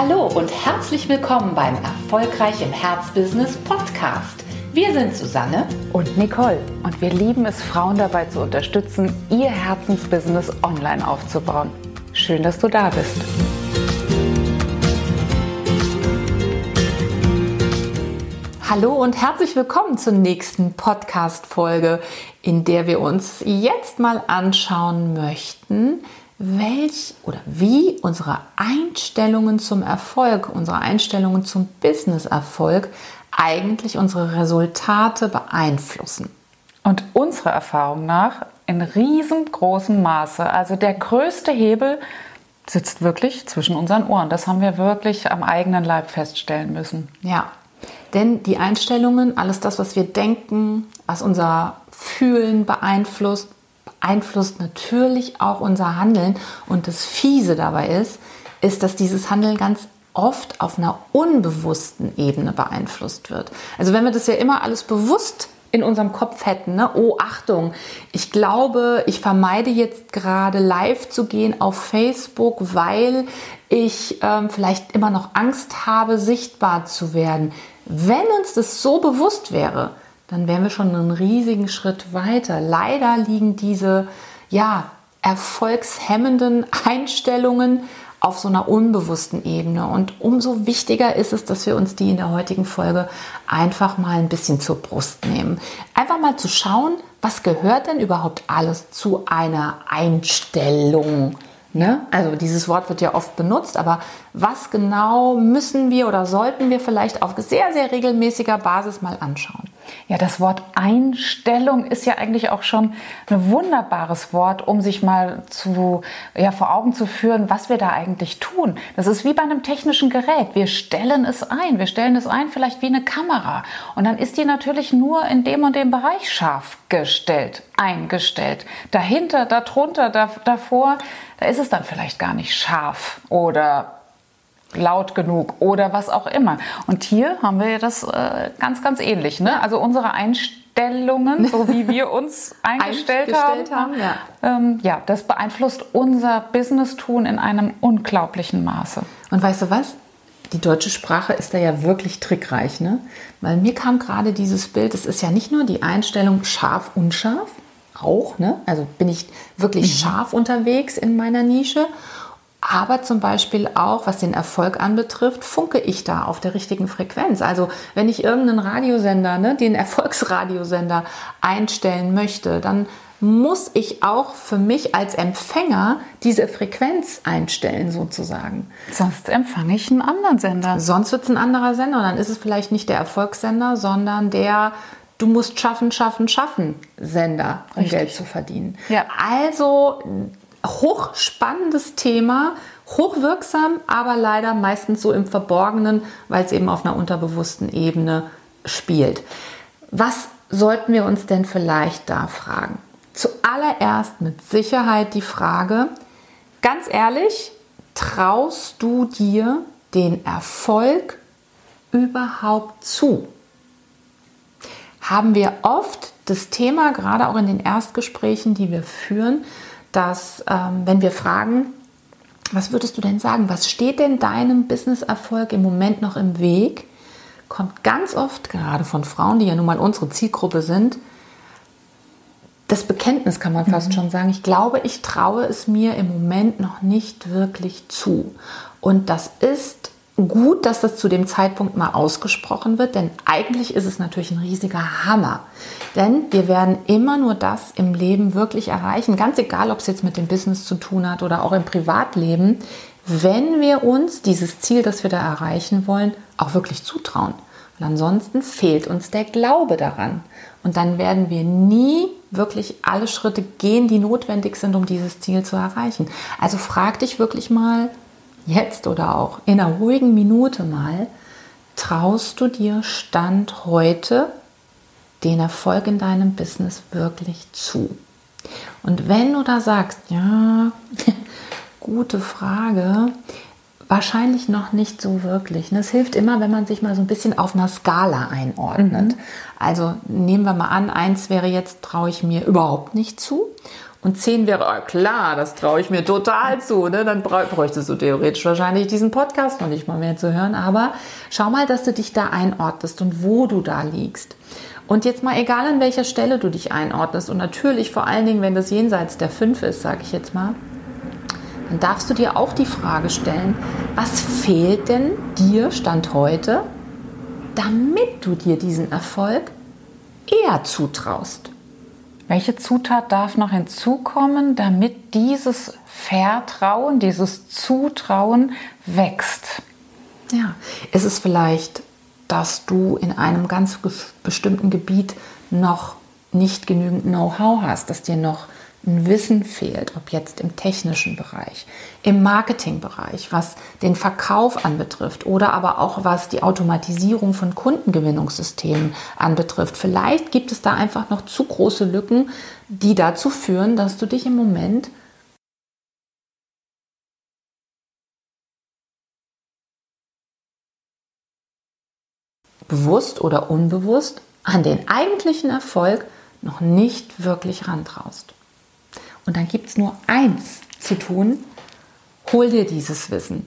Hallo und herzlich willkommen beim Erfolgreich im Herzbusiness Podcast. Wir sind Susanne und Nicole und wir lieben es, Frauen dabei zu unterstützen, ihr Herzensbusiness online aufzubauen. Schön, dass du da bist. Hallo und herzlich willkommen zur nächsten Podcast-Folge, in der wir uns jetzt mal anschauen möchten, welch oder wie unsere Einstellungen zum Erfolg, unsere Einstellungen zum Business-Erfolg eigentlich unsere Resultate beeinflussen. Und unserer Erfahrung nach in riesengroßem Maße. Also der größte Hebel sitzt wirklich zwischen unseren Ohren. Das haben wir wirklich am eigenen Leib feststellen müssen. Ja, denn die Einstellungen, alles das, was wir denken, was unser Fühlen beeinflusst, beeinflusst natürlich auch unser Handeln. Und das Fiese dabei ist, ist, dass dieses Handeln ganz oft auf einer unbewussten Ebene beeinflusst wird. Also wenn wir das ja immer alles bewusst in unserem Kopf hätten, ne? oh Achtung, ich glaube, ich vermeide jetzt gerade live zu gehen auf Facebook, weil ich ähm, vielleicht immer noch Angst habe, sichtbar zu werden. Wenn uns das so bewusst wäre, dann wären wir schon einen riesigen Schritt weiter. Leider liegen diese ja, erfolgshemmenden Einstellungen auf so einer unbewussten Ebene. Und umso wichtiger ist es, dass wir uns die in der heutigen Folge einfach mal ein bisschen zur Brust nehmen. Einfach mal zu schauen, was gehört denn überhaupt alles zu einer Einstellung? Ne? Also dieses Wort wird ja oft benutzt, aber was genau müssen wir oder sollten wir vielleicht auf sehr, sehr regelmäßiger Basis mal anschauen? Ja, das Wort Einstellung ist ja eigentlich auch schon ein wunderbares Wort, um sich mal zu, ja, vor Augen zu führen, was wir da eigentlich tun. Das ist wie bei einem technischen Gerät. Wir stellen es ein. Wir stellen es ein, vielleicht wie eine Kamera. Und dann ist die natürlich nur in dem und dem Bereich scharf gestellt, eingestellt. Dahinter, darunter, da, davor, da ist es dann vielleicht gar nicht scharf oder laut genug oder was auch immer. Und hier haben wir das äh, ganz, ganz ähnlich. Ne? Also unsere Einstellungen, so wie wir uns eingestellt, eingestellt haben, haben ja. Ähm, ja, das beeinflusst unser Business-Tun in einem unglaublichen Maße. Und weißt du was? Die deutsche Sprache ist da ja wirklich trickreich, ne? Weil mir kam gerade dieses Bild, es ist ja nicht nur die Einstellung scharf, unscharf, auch, ne? Also bin ich wirklich mhm. scharf unterwegs in meiner Nische aber zum Beispiel auch, was den Erfolg anbetrifft, funke ich da auf der richtigen Frequenz. Also wenn ich irgendeinen Radiosender, ne, den Erfolgsradiosender einstellen möchte, dann muss ich auch für mich als Empfänger diese Frequenz einstellen sozusagen. Sonst empfange ich einen anderen Sender. Sonst wird es ein anderer Sender. Und dann ist es vielleicht nicht der Erfolgssender, sondern der Du musst schaffen, schaffen, schaffen Sender, um Richtig. Geld zu verdienen. Ja. Also hochspannendes Thema, hochwirksam, aber leider meistens so im Verborgenen, weil es eben auf einer unterbewussten Ebene spielt. Was sollten wir uns denn vielleicht da fragen? Zuallererst mit Sicherheit die Frage, ganz ehrlich, traust du dir den Erfolg überhaupt zu? Haben wir oft das Thema, gerade auch in den Erstgesprächen, die wir führen, dass ähm, wenn wir fragen, was würdest du denn sagen, was steht denn deinem Businesserfolg im Moment noch im Weg, kommt ganz oft, gerade von Frauen, die ja nun mal unsere Zielgruppe sind, das Bekenntnis kann man fast mhm. schon sagen. Ich glaube, ich traue es mir im Moment noch nicht wirklich zu. Und das ist gut, dass das zu dem Zeitpunkt mal ausgesprochen wird, denn eigentlich ist es natürlich ein riesiger Hammer. Denn wir werden immer nur das im Leben wirklich erreichen, ganz egal, ob es jetzt mit dem Business zu tun hat oder auch im Privatleben, wenn wir uns dieses Ziel, das wir da erreichen wollen, auch wirklich zutrauen. Und ansonsten fehlt uns der Glaube daran. Und dann werden wir nie wirklich alle Schritte gehen, die notwendig sind, um dieses Ziel zu erreichen. Also frag dich wirklich mal, jetzt oder auch in einer ruhigen Minute mal, traust du dir Stand heute den Erfolg in deinem Business wirklich zu? Und wenn du da sagst, ja, gute Frage, wahrscheinlich noch nicht so wirklich. Es hilft immer, wenn man sich mal so ein bisschen auf einer Skala einordnet. Mhm. Also nehmen wir mal an, eins wäre jetzt, traue ich mir überhaupt nicht zu. Und 10 wäre, ah, klar, das traue ich mir total zu, ne? dann bräuchtest du theoretisch wahrscheinlich diesen Podcast noch nicht mal mehr zu hören. Aber schau mal, dass du dich da einordnest und wo du da liegst. Und jetzt mal egal an welcher Stelle du dich einordnest und natürlich vor allen Dingen, wenn das jenseits der 5 ist, sage ich jetzt mal, dann darfst du dir auch die Frage stellen, was fehlt denn dir Stand heute, damit du dir diesen Erfolg eher zutraust? Welche Zutat darf noch hinzukommen, damit dieses Vertrauen, dieses Zutrauen wächst? Ja, ist es vielleicht, dass du in einem ganz bestimmten Gebiet noch nicht genügend Know-how hast, dass dir noch ein Wissen fehlt, ob jetzt im technischen Bereich, im Marketingbereich, was den Verkauf anbetrifft oder aber auch was die Automatisierung von Kundengewinnungssystemen anbetrifft. Vielleicht gibt es da einfach noch zu große Lücken, die dazu führen, dass du dich im Moment bewusst oder unbewusst an den eigentlichen Erfolg noch nicht wirklich rantraust. Und dann gibt es nur eins zu tun, hol dir dieses Wissen.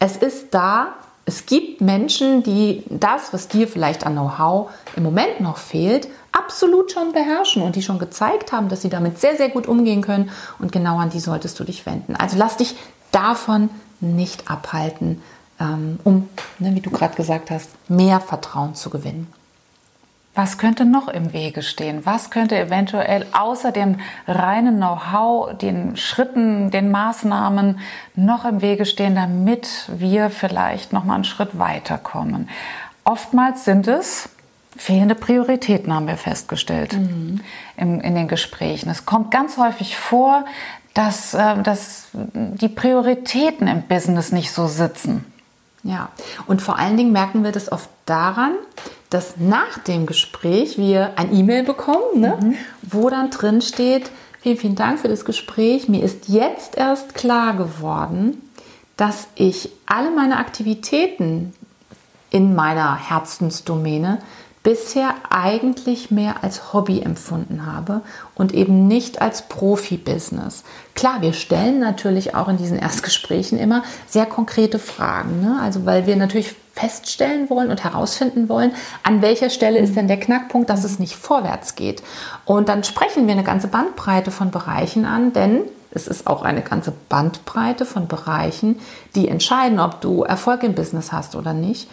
Es ist da, es gibt Menschen, die das, was dir vielleicht an Know-how im Moment noch fehlt, absolut schon beherrschen und die schon gezeigt haben, dass sie damit sehr, sehr gut umgehen können. Und genau an die solltest du dich wenden. Also lass dich davon nicht abhalten, ähm, um, ne, wie du gerade gesagt hast, mehr Vertrauen zu gewinnen. Was könnte noch im Wege stehen? Was könnte eventuell außer dem reinen Know-how, den Schritten, den Maßnahmen noch im Wege stehen, damit wir vielleicht noch mal einen Schritt weiterkommen? Oftmals sind es fehlende Prioritäten, haben wir festgestellt mhm. in, in den Gesprächen. Es kommt ganz häufig vor, dass, äh, dass die Prioritäten im Business nicht so sitzen. Ja, und vor allen Dingen merken wir das oft daran, dass nach dem Gespräch wir ein E-Mail bekommen, ne, mhm. wo dann drin steht, vielen, vielen Dank für das Gespräch. Mir ist jetzt erst klar geworden, dass ich alle meine Aktivitäten in meiner Herzensdomäne bisher eigentlich mehr als Hobby empfunden habe und eben nicht als Profi-Business. Klar, wir stellen natürlich auch in diesen Erstgesprächen immer sehr konkrete Fragen, ne? also weil wir natürlich feststellen wollen und herausfinden wollen, an welcher Stelle ist denn der Knackpunkt, dass es nicht vorwärts geht. Und dann sprechen wir eine ganze Bandbreite von Bereichen an, denn es ist auch eine ganze Bandbreite von Bereichen, die entscheiden, ob du Erfolg im Business hast oder nicht.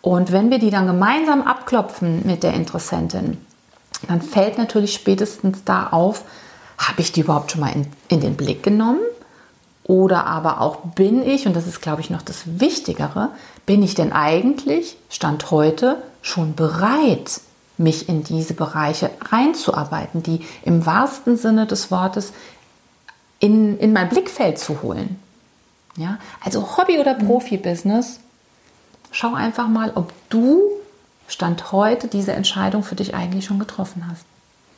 Und wenn wir die dann gemeinsam abklopfen mit der Interessentin, dann fällt natürlich spätestens da auf, habe ich die überhaupt schon mal in, in den Blick genommen? Oder aber auch bin ich, und das ist, glaube ich, noch das Wichtigere, bin ich denn eigentlich, Stand heute, schon bereit, mich in diese Bereiche reinzuarbeiten, die im wahrsten Sinne des Wortes in, in mein Blickfeld zu holen? Ja, also Hobby- oder Profi-Business Schau einfach mal, ob du Stand heute diese Entscheidung für dich eigentlich schon getroffen hast.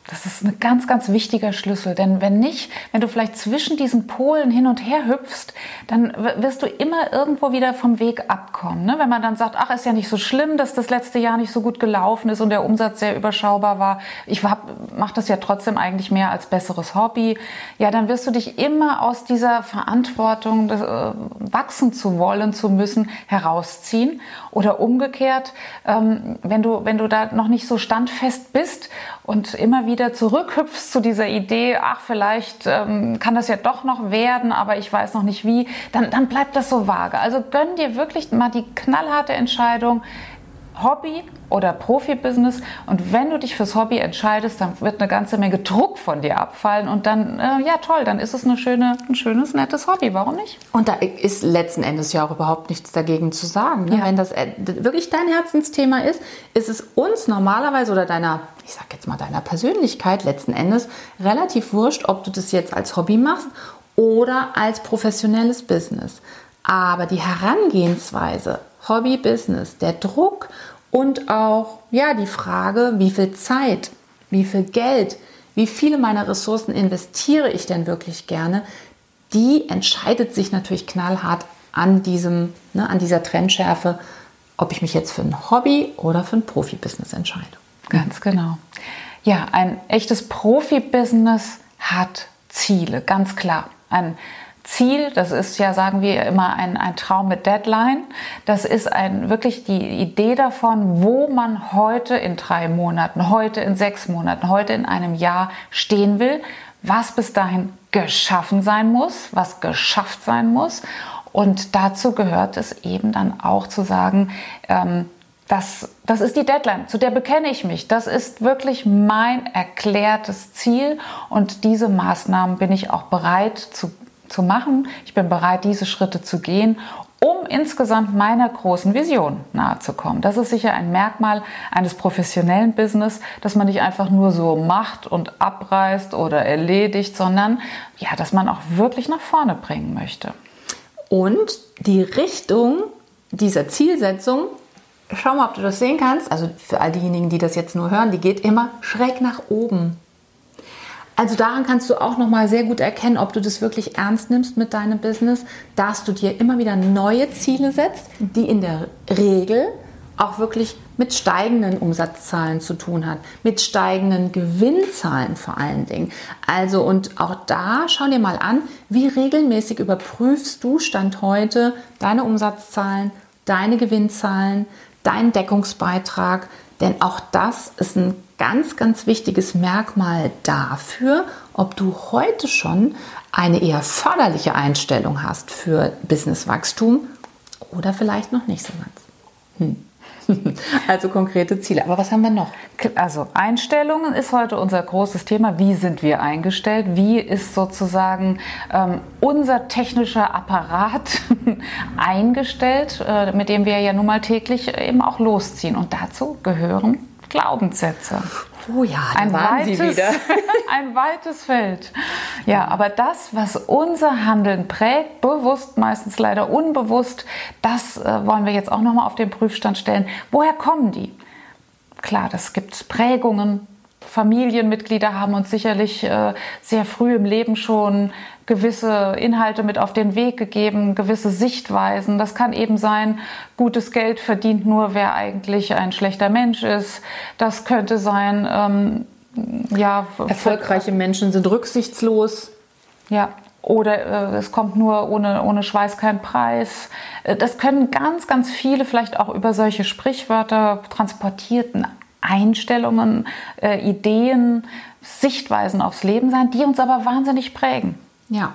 Das ist ein ganz, ganz wichtiger Schlüssel. Denn wenn nicht, wenn du vielleicht zwischen diesen Polen hin und her hüpfst, dann wirst du immer irgendwo wieder vom Weg abkommen. Ne? Wenn man dann sagt, ach, ist ja nicht so schlimm, dass das letzte Jahr nicht so gut gelaufen ist und der Umsatz sehr überschaubar war. Ich mache das ja trotzdem eigentlich mehr als besseres Hobby. Ja, dann wirst du dich immer aus dieser Verantwortung, das, äh, wachsen zu wollen, zu müssen, herausziehen. Oder umgekehrt, ähm, wenn, du, wenn du da noch nicht so standfest bist und immer wieder zurückhüpfst zu dieser Idee, ach, vielleicht ähm, kann das ja doch noch werden, aber ich weiß noch nicht wie, dann, dann bleibt das so vage. Also gönn dir wirklich mal die knallharte Entscheidung, Hobby oder Profibusiness. Und wenn du dich fürs Hobby entscheidest, dann wird eine ganze Menge Druck von dir abfallen. Und dann, äh, ja toll, dann ist es eine schöne, ein schönes, nettes Hobby. Warum nicht? Und da ist letzten Endes ja auch überhaupt nichts dagegen zu sagen. Ne? Ja. Wenn das äh, wirklich dein Herzensthema ist, ist es uns normalerweise oder deiner, ich sag jetzt mal deiner Persönlichkeit letzten Endes relativ wurscht, ob du das jetzt als Hobby machst oder als professionelles Business. Aber die Herangehensweise, Hobby, Business, der Druck und auch ja, die Frage, wie viel Zeit, wie viel Geld, wie viele meiner Ressourcen investiere ich denn wirklich gerne, die entscheidet sich natürlich knallhart an, diesem, ne, an dieser Trendschärfe, ob ich mich jetzt für ein Hobby oder für ein Profibusiness entscheide. Ganz genau. Ja, ein echtes Profibusiness hat Ziele, ganz klar. Ein Ziel, das ist ja, sagen wir immer, ein, ein Traum mit Deadline. Das ist ein, wirklich die Idee davon, wo man heute in drei Monaten, heute in sechs Monaten, heute in einem Jahr stehen will, was bis dahin geschaffen sein muss, was geschafft sein muss. Und dazu gehört es eben dann auch zu sagen, ähm, das, das ist die Deadline, zu der bekenne ich mich. Das ist wirklich mein erklärtes Ziel und diese Maßnahmen bin ich auch bereit zu zu machen. Ich bin bereit, diese Schritte zu gehen, um insgesamt meiner großen Vision nahezukommen. Das ist sicher ein Merkmal eines professionellen Business, dass man nicht einfach nur so macht und abreißt oder erledigt, sondern ja, dass man auch wirklich nach vorne bringen möchte. Und die Richtung dieser Zielsetzung, schau mal, ob du das sehen kannst. Also für all diejenigen, die das jetzt nur hören, die geht immer schräg nach oben. Also daran kannst du auch noch mal sehr gut erkennen, ob du das wirklich ernst nimmst mit deinem Business, dass du dir immer wieder neue Ziele setzt, die in der Regel auch wirklich mit steigenden Umsatzzahlen zu tun hat, mit steigenden Gewinnzahlen vor allen Dingen. Also und auch da schau dir mal an, wie regelmäßig überprüfst du Stand heute deine Umsatzzahlen, deine Gewinnzahlen, deinen Deckungsbeitrag, denn auch das ist ein ganz, ganz wichtiges Merkmal dafür, ob du heute schon eine eher förderliche Einstellung hast für Businesswachstum oder vielleicht noch nicht so ganz. Hm. Also konkrete Ziele. Aber was haben wir noch? Also Einstellungen ist heute unser großes Thema. Wie sind wir eingestellt? Wie ist sozusagen ähm, unser technischer Apparat eingestellt, äh, mit dem wir ja nun mal täglich eben auch losziehen? Und dazu gehören Glaubenssätze. Oh ja, ein weites, ein weites Feld. Ja, aber das, was unser Handeln prägt, bewusst, meistens leider unbewusst, das äh, wollen wir jetzt auch nochmal auf den Prüfstand stellen. Woher kommen die? Klar, das gibt Prägungen, Familienmitglieder haben uns sicherlich äh, sehr früh im Leben schon gewisse Inhalte mit auf den Weg gegeben, gewisse Sichtweisen. Das kann eben sein, gutes Geld verdient nur, wer eigentlich ein schlechter Mensch ist. Das könnte sein, ähm, ja. Erfolgreiche Menschen sind rücksichtslos. Ja, oder äh, es kommt nur ohne, ohne Schweiß kein Preis. Äh, das können ganz, ganz viele vielleicht auch über solche Sprichwörter transportierten Einstellungen, äh, Ideen, Sichtweisen aufs Leben sein, die uns aber wahnsinnig prägen. Ja,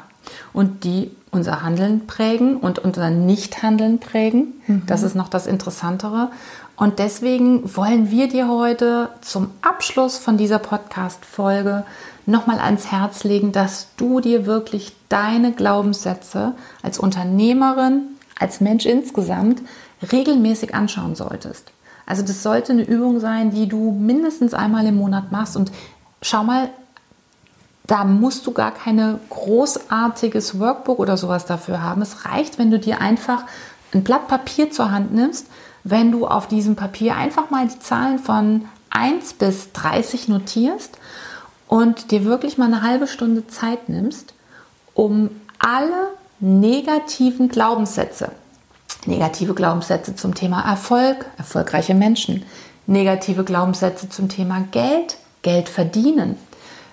und die unser Handeln prägen und unser Nichthandeln prägen. Mhm. Das ist noch das Interessantere. Und deswegen wollen wir dir heute zum Abschluss von dieser Podcast-Folge nochmal ans Herz legen, dass du dir wirklich deine Glaubenssätze als Unternehmerin, als Mensch insgesamt regelmäßig anschauen solltest. Also das sollte eine Übung sein, die du mindestens einmal im Monat machst und schau mal, da musst du gar kein großartiges Workbook oder sowas dafür haben. Es reicht, wenn du dir einfach ein Blatt Papier zur Hand nimmst, wenn du auf diesem Papier einfach mal die Zahlen von 1 bis 30 notierst und dir wirklich mal eine halbe Stunde Zeit nimmst, um alle negativen Glaubenssätze, negative Glaubenssätze zum Thema Erfolg, erfolgreiche Menschen, negative Glaubenssätze zum Thema Geld, Geld verdienen,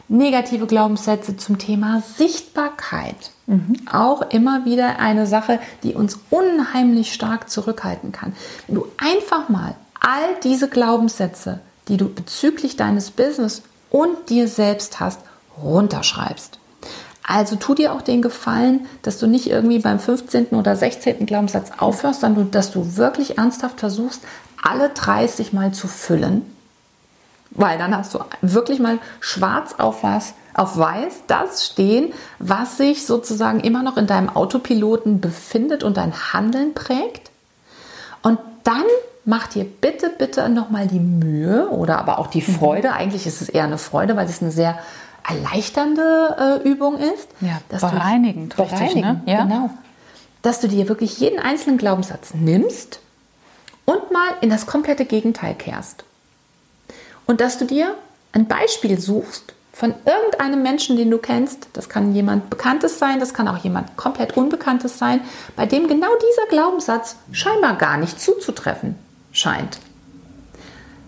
negative Glaubenssätze zum Thema Sichtbarkeit. Mhm. Auch immer wieder eine Sache, die uns unheimlich stark zurückhalten kann. Wenn du einfach mal all diese Glaubenssätze, die du bezüglich deines Business und dir selbst hast, runterschreibst. Also tu dir auch den Gefallen, dass du nicht irgendwie beim 15. oder 16. Glaubenssatz aufhörst, sondern dass du wirklich ernsthaft versuchst, alle 30 mal zu füllen weil dann hast du wirklich mal schwarz auf was, auf weiß das stehen, was sich sozusagen immer noch in deinem Autopiloten befindet und dein Handeln prägt. Und dann mach dir bitte, bitte nochmal die Mühe oder aber auch die mhm. Freude. Eigentlich ist es eher eine Freude, weil es eine sehr erleichternde äh, Übung ist. Ja, bereinigend, du, bereinigend richtig, ne? ja. genau. Dass du dir wirklich jeden einzelnen Glaubenssatz nimmst und mal in das komplette Gegenteil kehrst und dass du dir ein Beispiel suchst von irgendeinem Menschen, den du kennst. Das kann jemand Bekanntes sein, das kann auch jemand komplett Unbekanntes sein, bei dem genau dieser Glaubenssatz scheinbar gar nicht zuzutreffen scheint.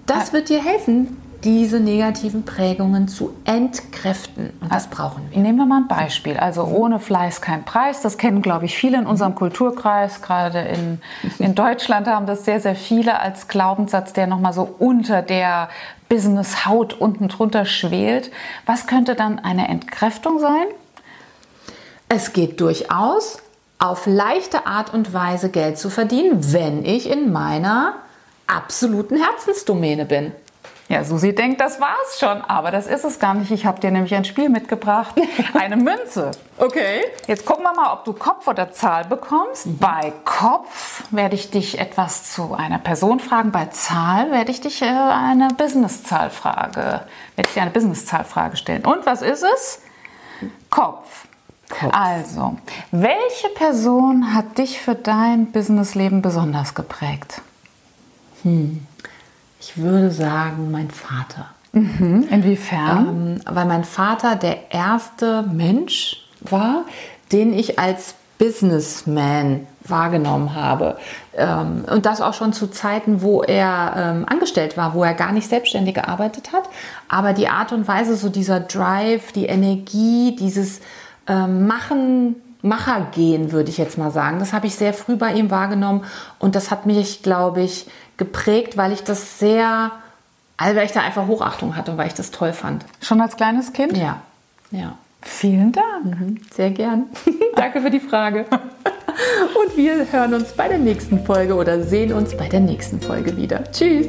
Das wird dir helfen, diese negativen Prägungen zu entkräften. Und das brauchen wir. Nehmen wir mal ein Beispiel. Also ohne Fleiß kein Preis. Das kennen, glaube ich, viele in unserem Kulturkreis. Gerade in, in Deutschland haben das sehr, sehr viele als Glaubenssatz, der nochmal so unter der Business-Haut unten drunter schwelt. Was könnte dann eine Entkräftung sein? Es geht durchaus auf leichte Art und Weise Geld zu verdienen, wenn ich in meiner absoluten Herzensdomäne bin. Ja, Susi denkt, das war's schon, aber das ist es gar nicht. Ich habe dir nämlich ein Spiel mitgebracht, eine Münze. Okay. Jetzt gucken wir mal, ob du Kopf oder Zahl bekommst. Mhm. Bei Kopf werde ich dich etwas zu einer Person fragen. Bei Zahl werde ich dich äh, eine Business-Zahlfrage, werde ich dir eine Business-Zahlfrage stellen. Und was ist es? Kopf. Kopf. Also, welche Person hat dich für dein Businessleben besonders geprägt? Hm. Ich würde sagen, mein Vater. Mhm. Inwiefern? Ähm, weil mein Vater der erste Mensch war, den ich als Businessman wahrgenommen habe. Ähm, und das auch schon zu Zeiten, wo er ähm, angestellt war, wo er gar nicht selbstständig gearbeitet hat. Aber die Art und Weise, so dieser Drive, die Energie, dieses ähm, Machen, Macher gehen, würde ich jetzt mal sagen. Das habe ich sehr früh bei ihm wahrgenommen und das hat mich, glaube ich, geprägt, weil ich das sehr, also weil ich da einfach Hochachtung hatte und weil ich das toll fand. Schon als kleines Kind? Ja, ja. Vielen Dank. Mhm, sehr gern. Danke für die Frage. Und wir hören uns bei der nächsten Folge oder sehen uns bei der nächsten Folge wieder. Tschüss.